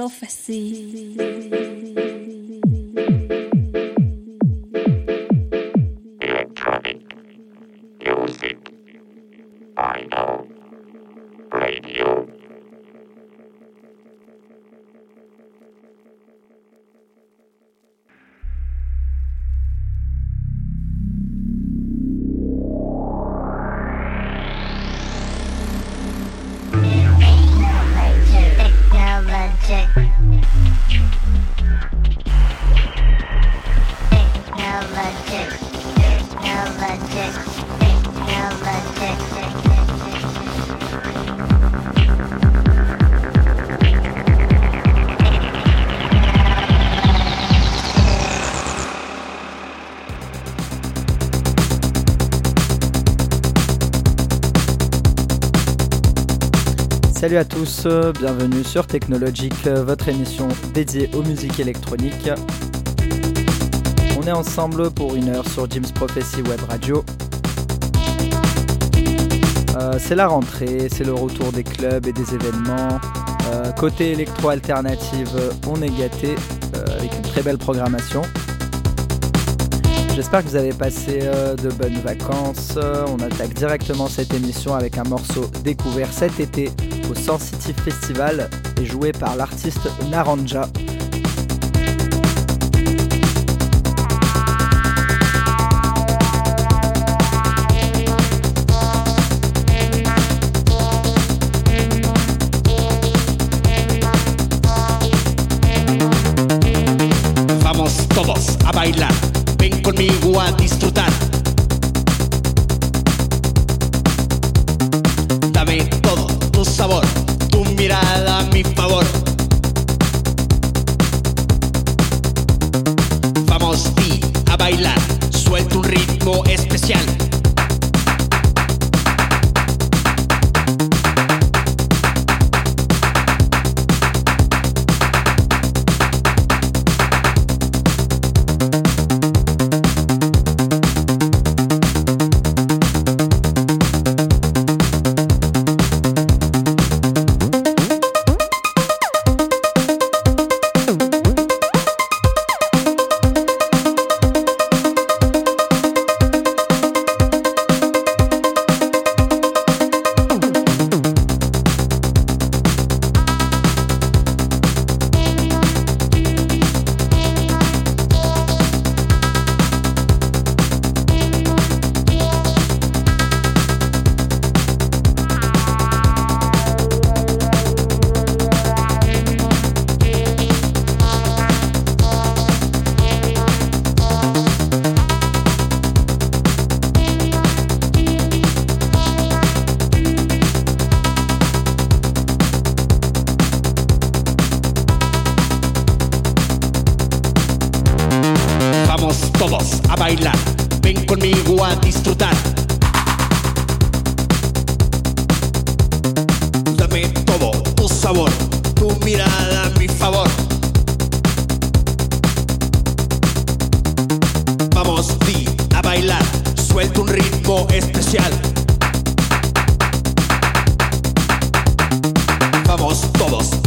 prophecy. Salut à tous, bienvenue sur Technologic, euh, votre émission dédiée aux musiques électroniques. On est ensemble pour une heure sur Jim's Prophecy Web Radio. Euh, c'est la rentrée, c'est le retour des clubs et des événements. Euh, côté électro-alternative, on est gâté avec une très belle programmation. J'espère que vous avez passé de bonnes vacances. On attaque directement cette émission avec un morceau découvert cet été Sensitive Festival et joué par l'artiste Naranja. Vamos todos a bailar, ven conmigo a disfrutar. Tu mirada a mi favor. Vamos di a bailar, suelta un ritmo especial.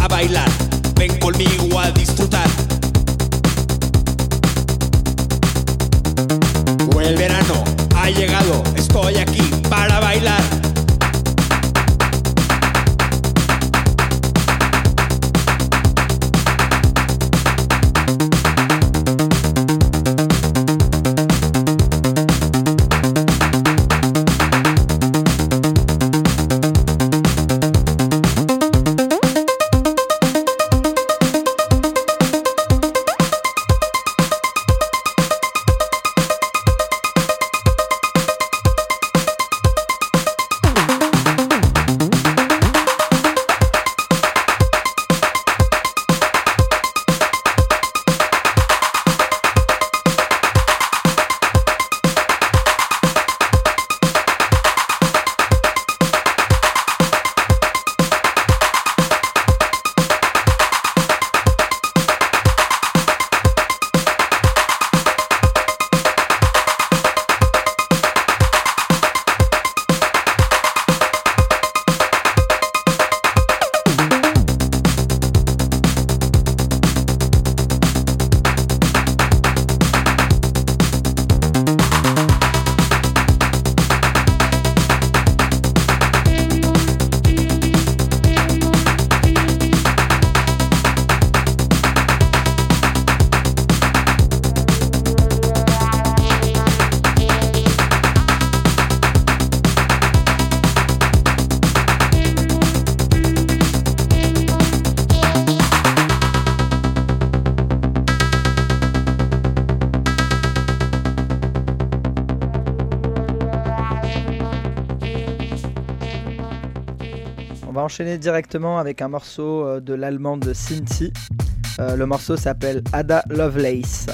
A bailar, ven conmigo a disfrutar. El verano ha llegado, estoy aquí para bailar. Va enchaîner directement avec un morceau euh, de l'allemande Cinti. Euh, le morceau s'appelle Ada Lovelace.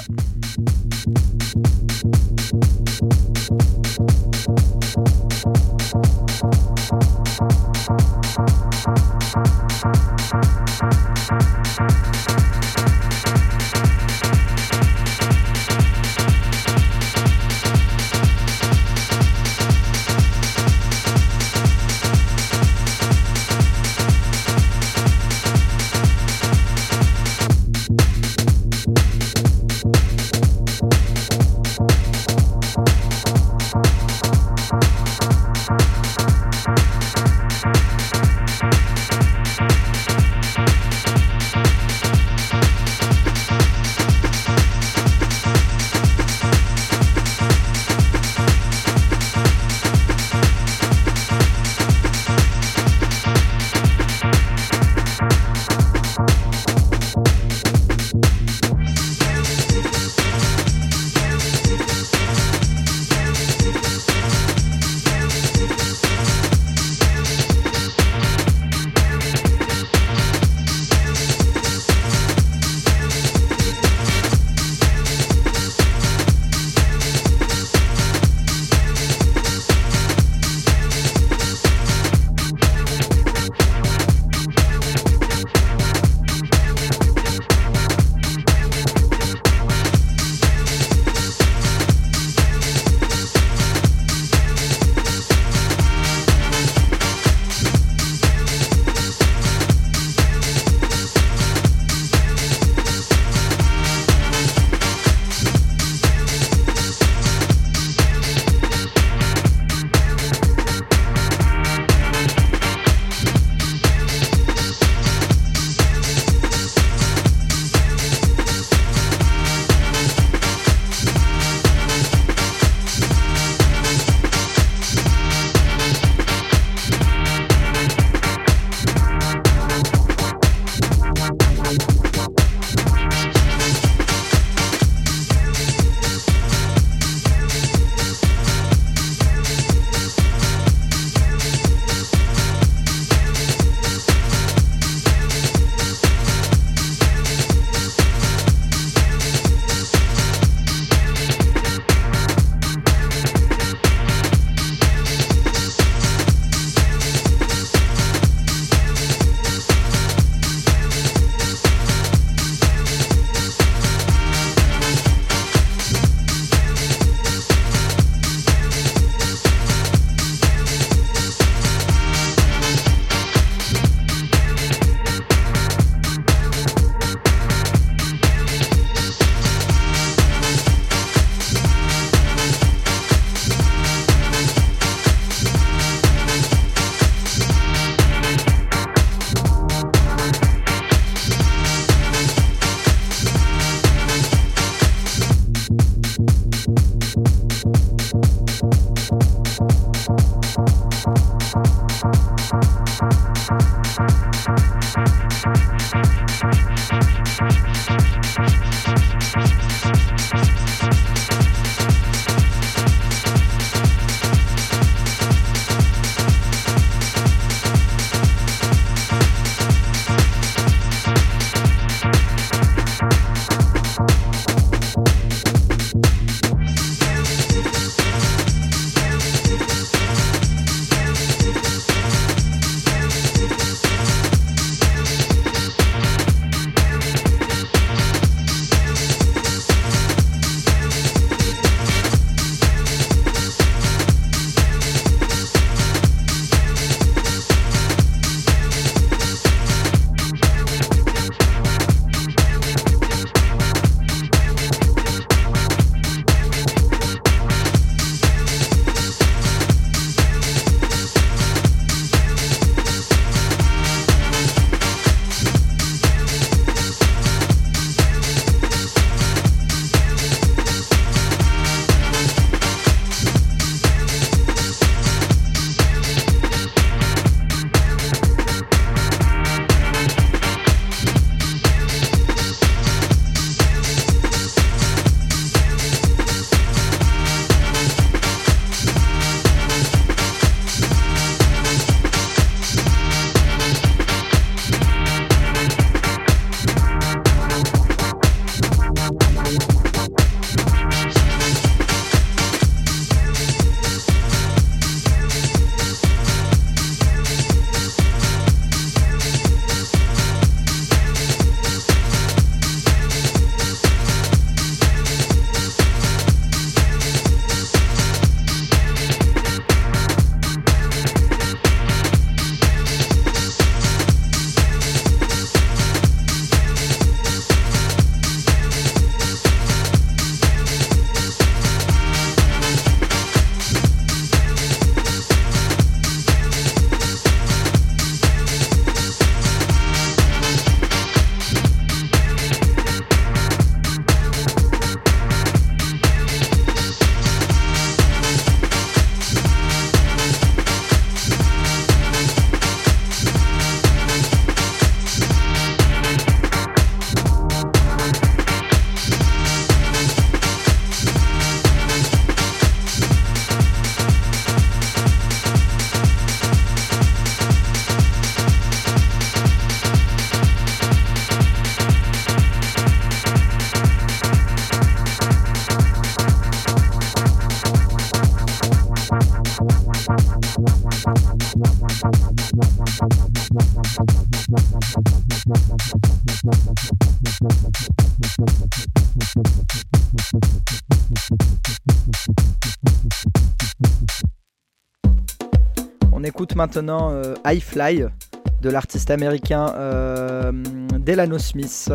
Maintenant euh, High Fly de l'artiste américain euh, Delano Smith.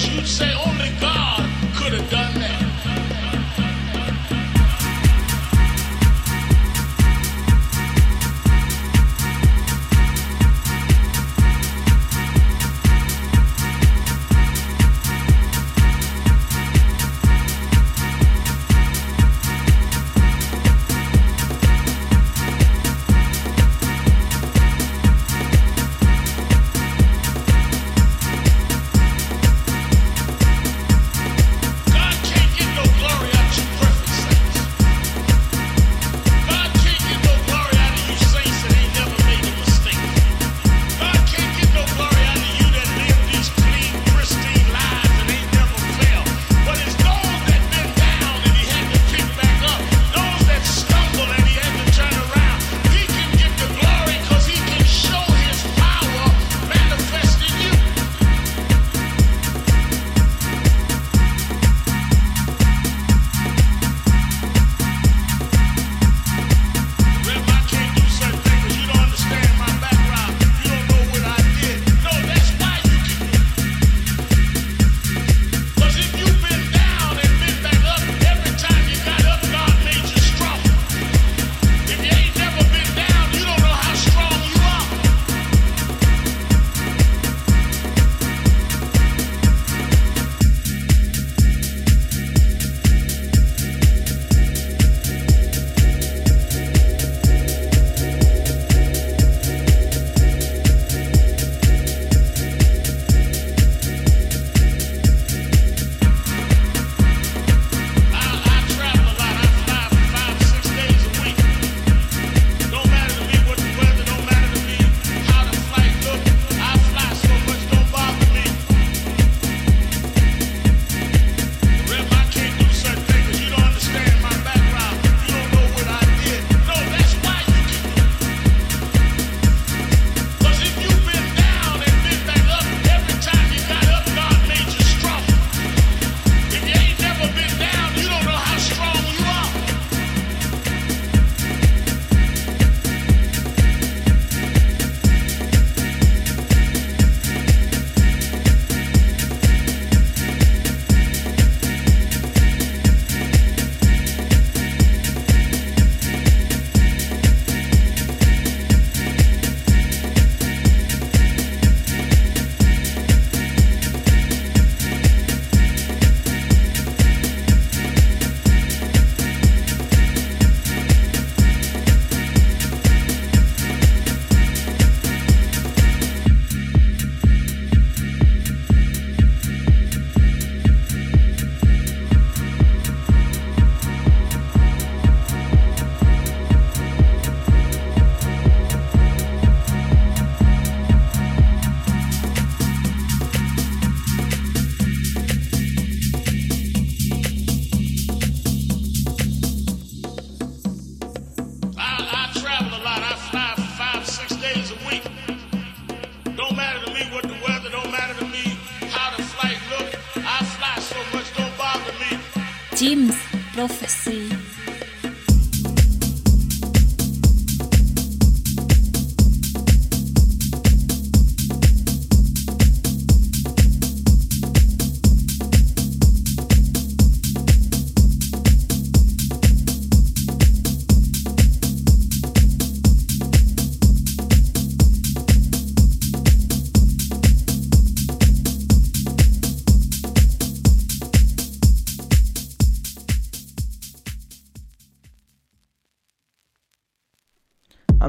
You say only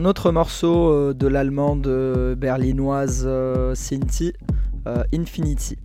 Un autre morceau euh, de l'allemande euh, berlinoise Sinti, euh, Infinity.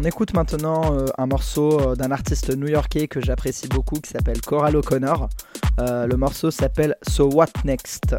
On écoute maintenant euh, un morceau euh, d'un artiste new-yorkais que j'apprécie beaucoup qui s'appelle Coral O'Connor. Euh, le morceau s'appelle So What Next?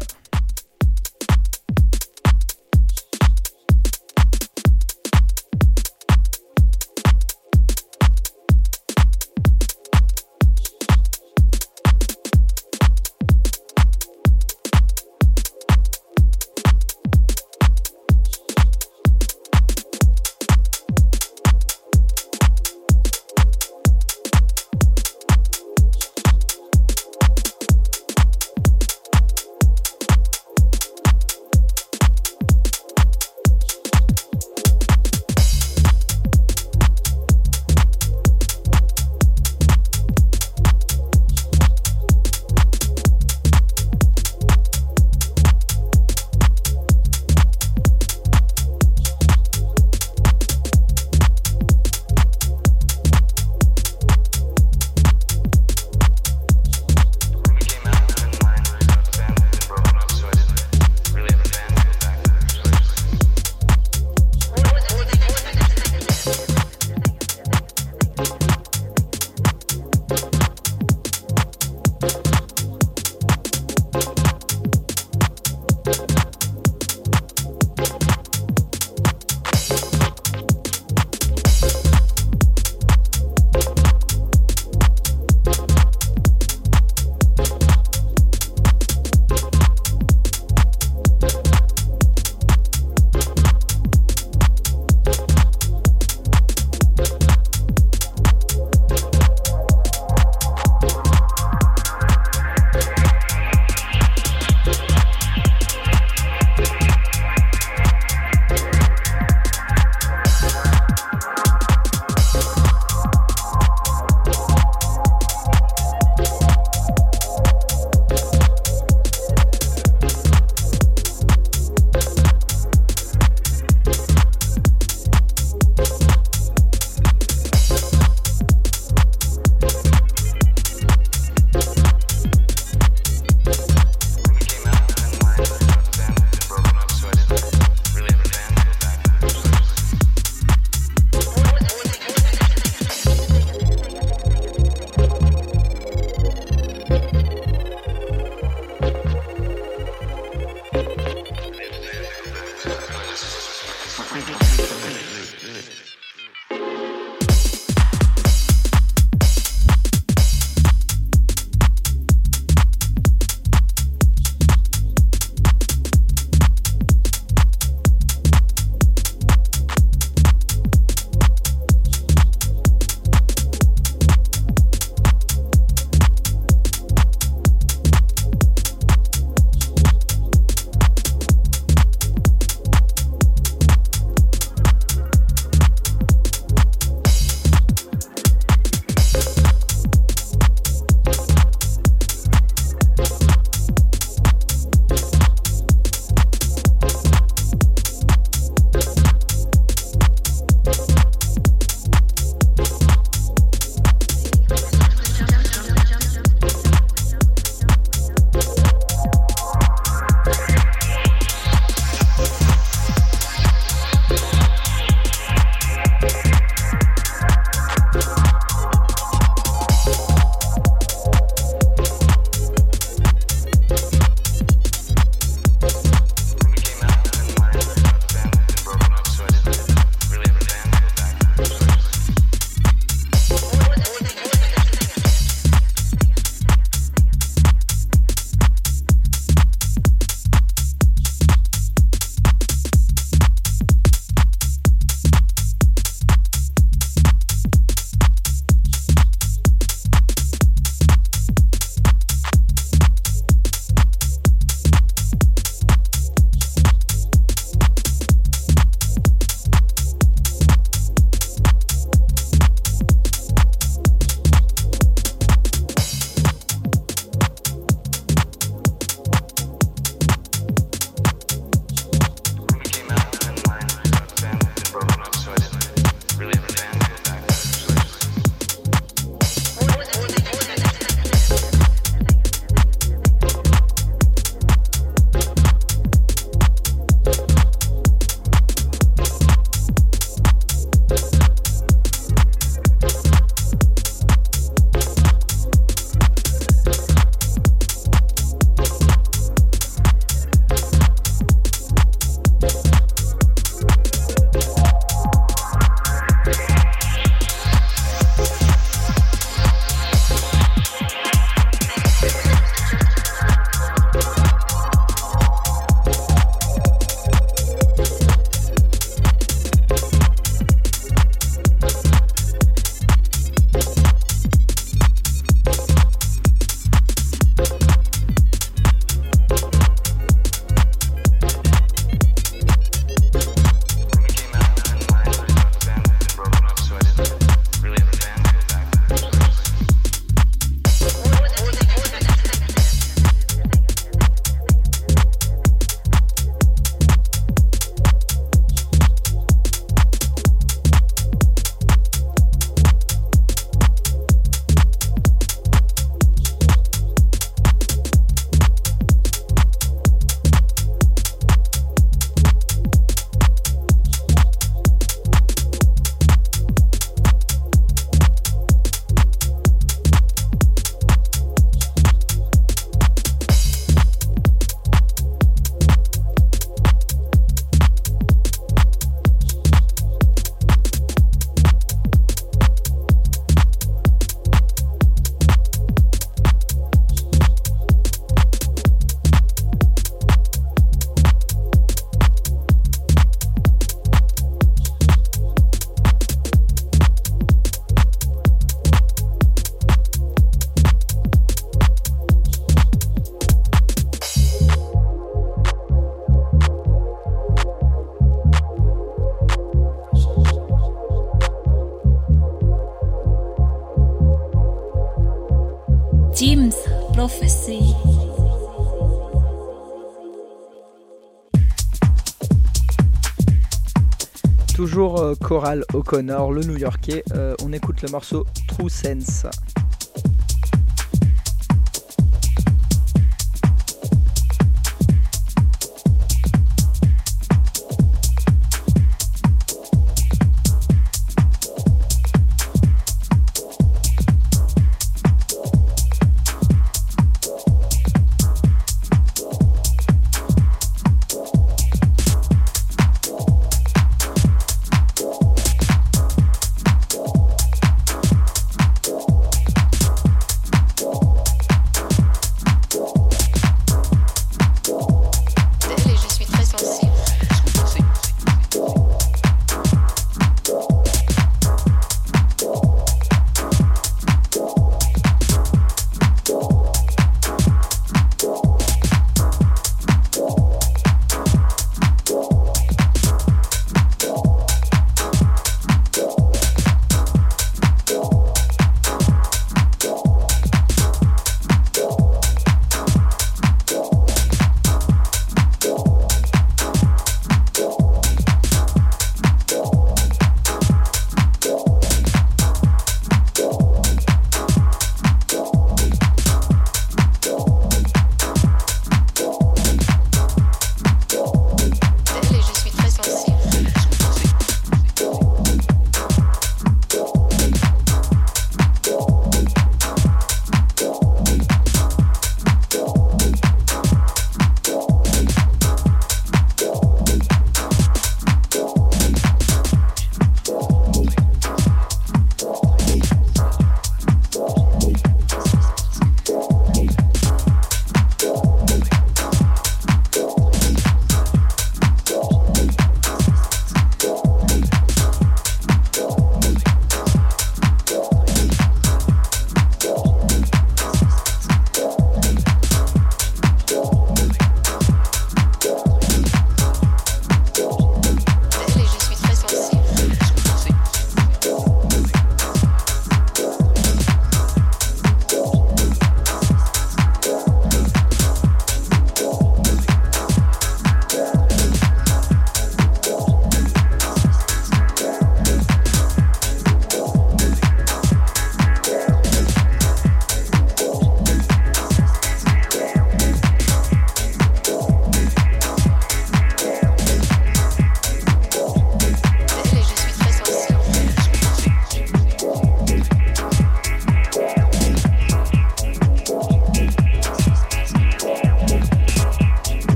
Coral O'Connor, le New-Yorkais. Euh, on écoute le morceau True Sense.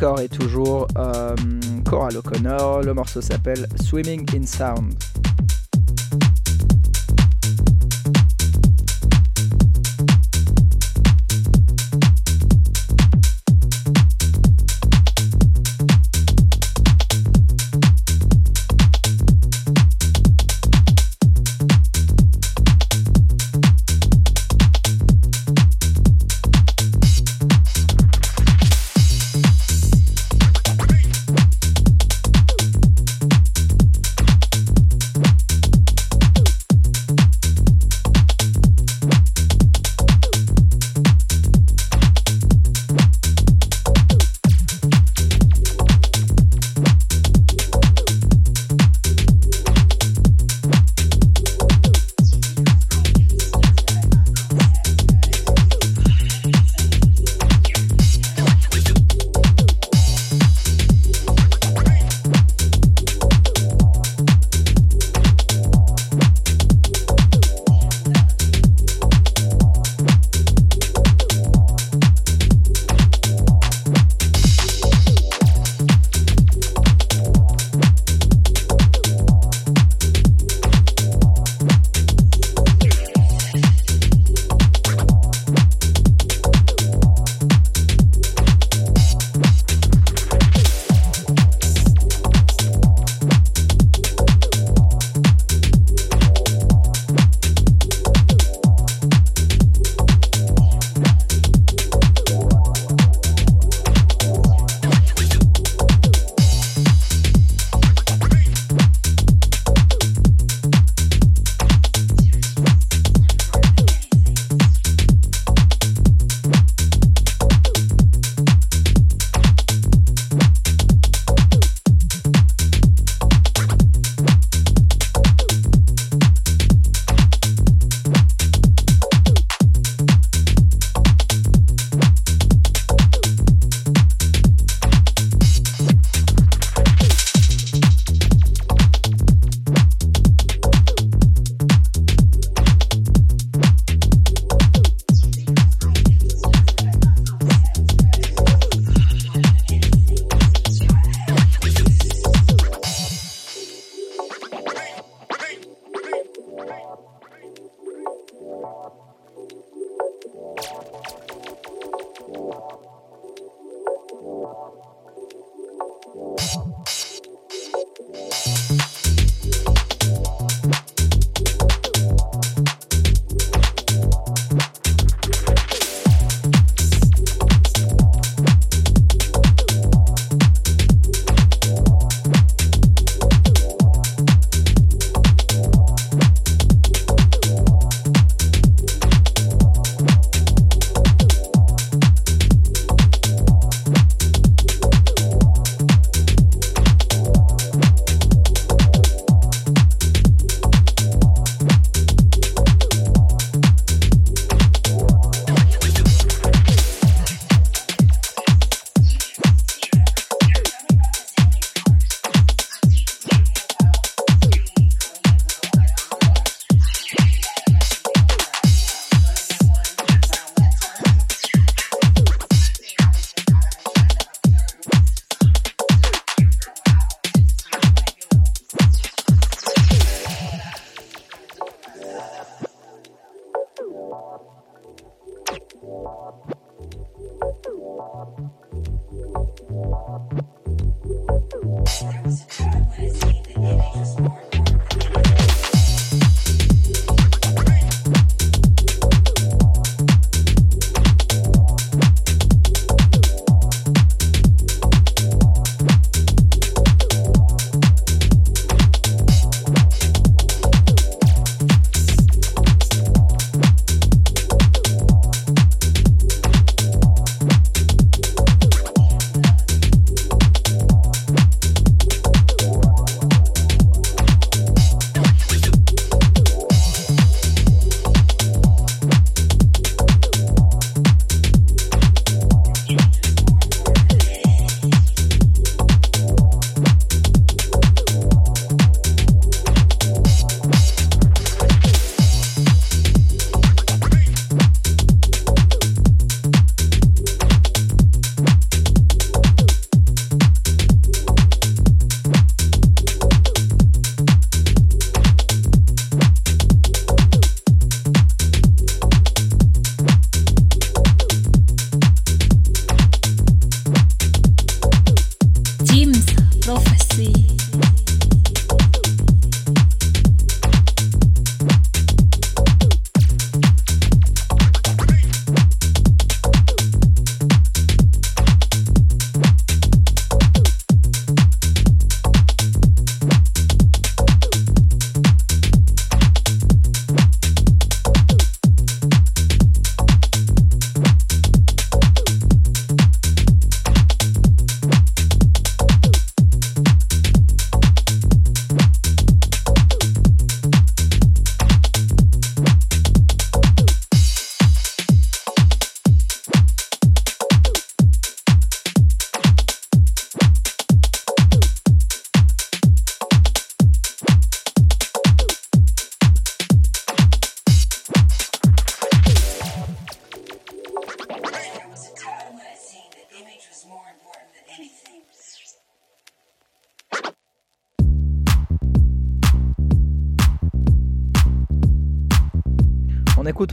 Encore et toujours euh, Coral O'Connor. Le morceau s'appelle Swimming in Sound.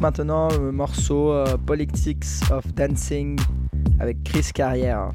Maintenant le morceau euh, Politics of Dancing avec Chris Carrière.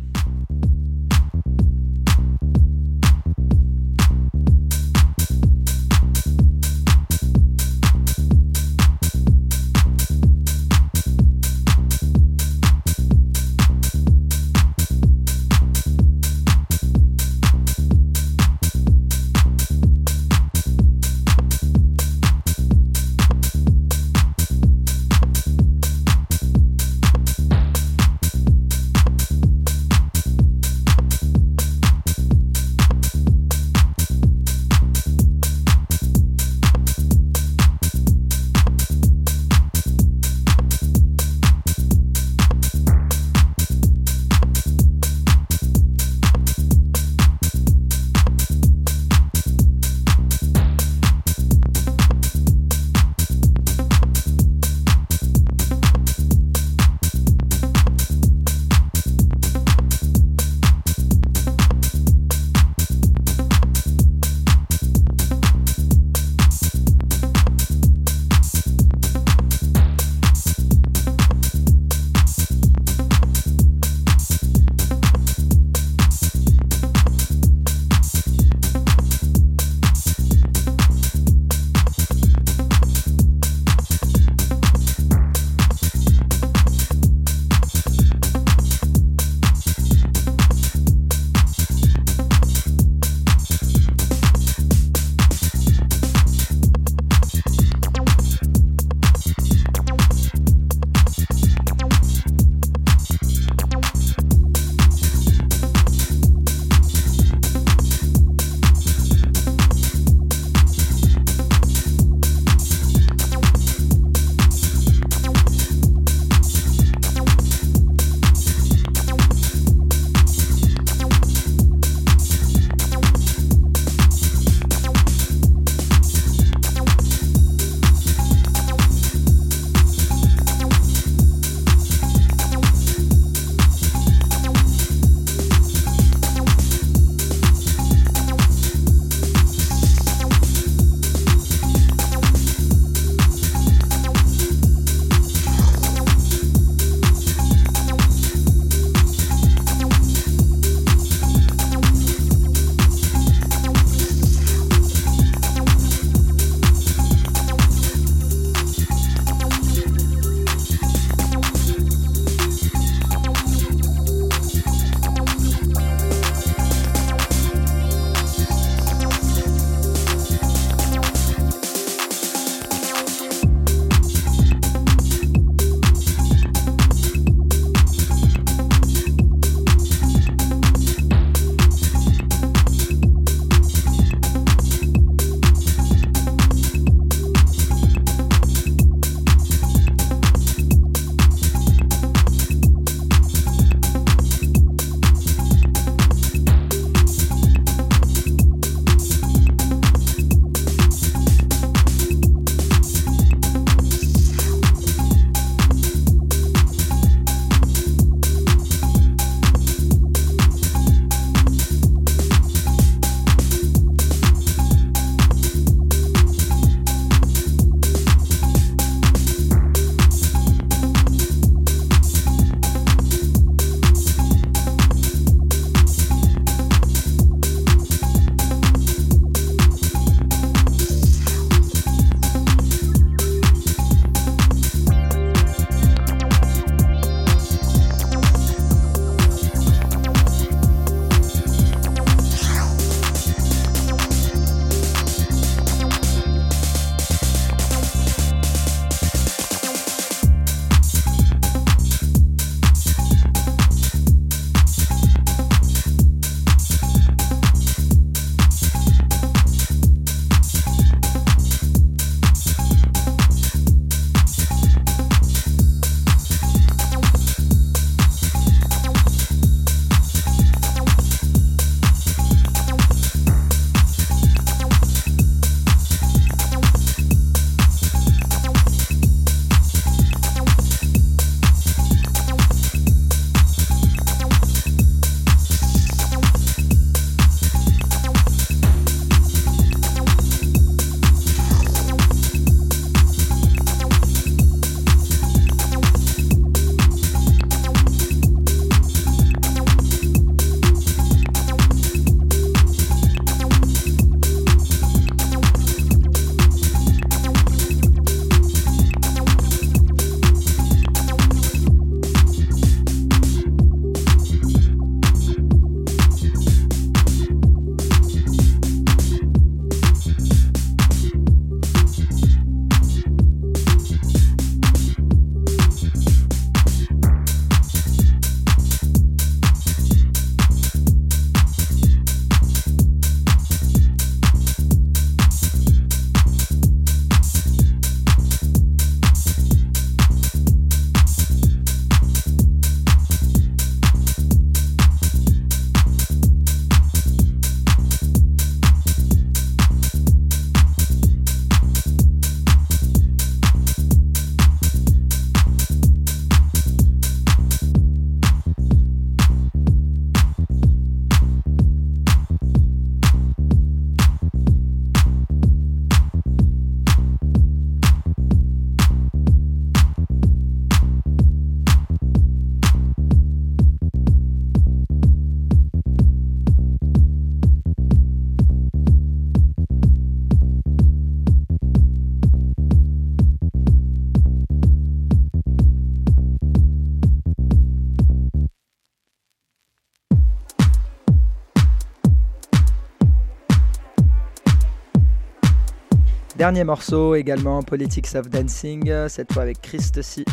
Dernier morceau également, Politics of Dancing, cette fois avec Christ C.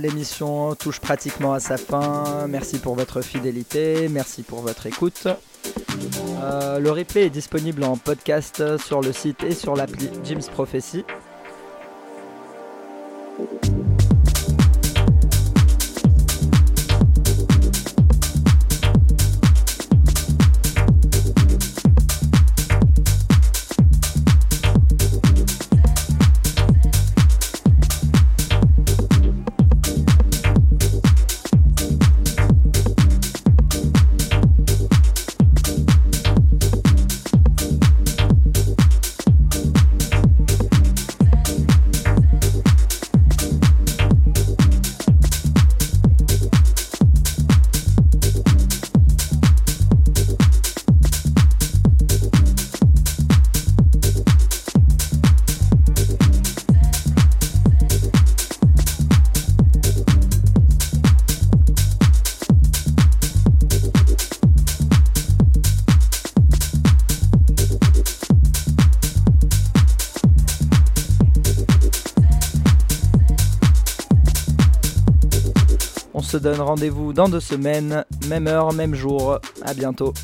L'émission touche pratiquement à sa fin. Merci pour votre fidélité, merci pour votre écoute. Euh, le replay est disponible en podcast sur le site et sur l'appli Jim's Prophecy. Donne rendez-vous dans deux semaines, même heure, même jour. À bientôt.